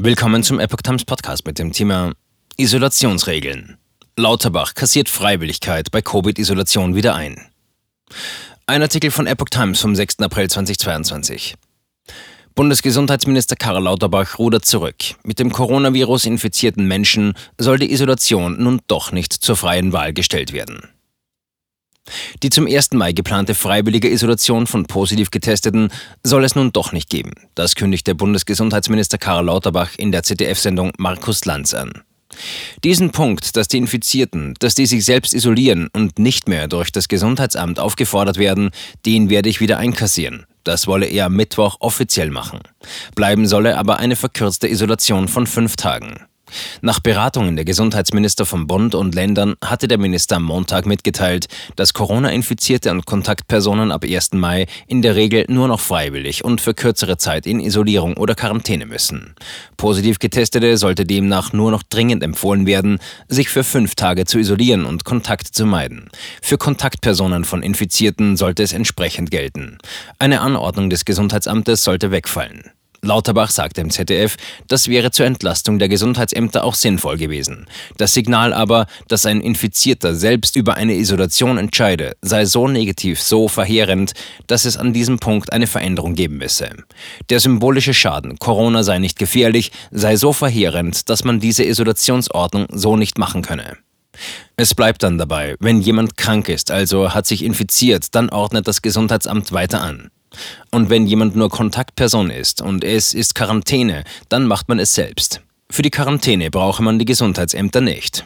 Willkommen zum Epoch Times Podcast mit dem Thema Isolationsregeln. Lauterbach kassiert Freiwilligkeit bei Covid-Isolation wieder ein. Ein Artikel von Epoch Times vom 6. April 2022. Bundesgesundheitsminister Karl Lauterbach rudert zurück. Mit dem Coronavirus infizierten Menschen soll die Isolation nun doch nicht zur freien Wahl gestellt werden. Die zum 1. Mai geplante freiwillige Isolation von positiv Getesteten soll es nun doch nicht geben. Das kündigte Bundesgesundheitsminister Karl Lauterbach in der ZDF-Sendung Markus Lanz an. Diesen Punkt, dass die Infizierten, dass die sich selbst isolieren und nicht mehr durch das Gesundheitsamt aufgefordert werden, den werde ich wieder einkassieren. Das wolle er am Mittwoch offiziell machen. Bleiben solle aber eine verkürzte Isolation von fünf Tagen. Nach Beratungen der Gesundheitsminister vom Bund und Ländern hatte der Minister am Montag mitgeteilt, dass Corona-Infizierte und Kontaktpersonen ab 1. Mai in der Regel nur noch freiwillig und für kürzere Zeit in Isolierung oder Quarantäne müssen. Positiv Getestete sollte demnach nur noch dringend empfohlen werden, sich für fünf Tage zu isolieren und Kontakt zu meiden. Für Kontaktpersonen von Infizierten sollte es entsprechend gelten. Eine Anordnung des Gesundheitsamtes sollte wegfallen. Lauterbach sagte im ZDF, das wäre zur Entlastung der Gesundheitsämter auch sinnvoll gewesen. Das Signal aber, dass ein Infizierter selbst über eine Isolation entscheide, sei so negativ, so verheerend, dass es an diesem Punkt eine Veränderung geben müsse. Der symbolische Schaden, Corona sei nicht gefährlich, sei so verheerend, dass man diese Isolationsordnung so nicht machen könne. Es bleibt dann dabei, wenn jemand krank ist, also hat sich infiziert, dann ordnet das Gesundheitsamt weiter an. Und wenn jemand nur Kontaktperson ist und es ist Quarantäne, dann macht man es selbst. Für die Quarantäne brauche man die Gesundheitsämter nicht.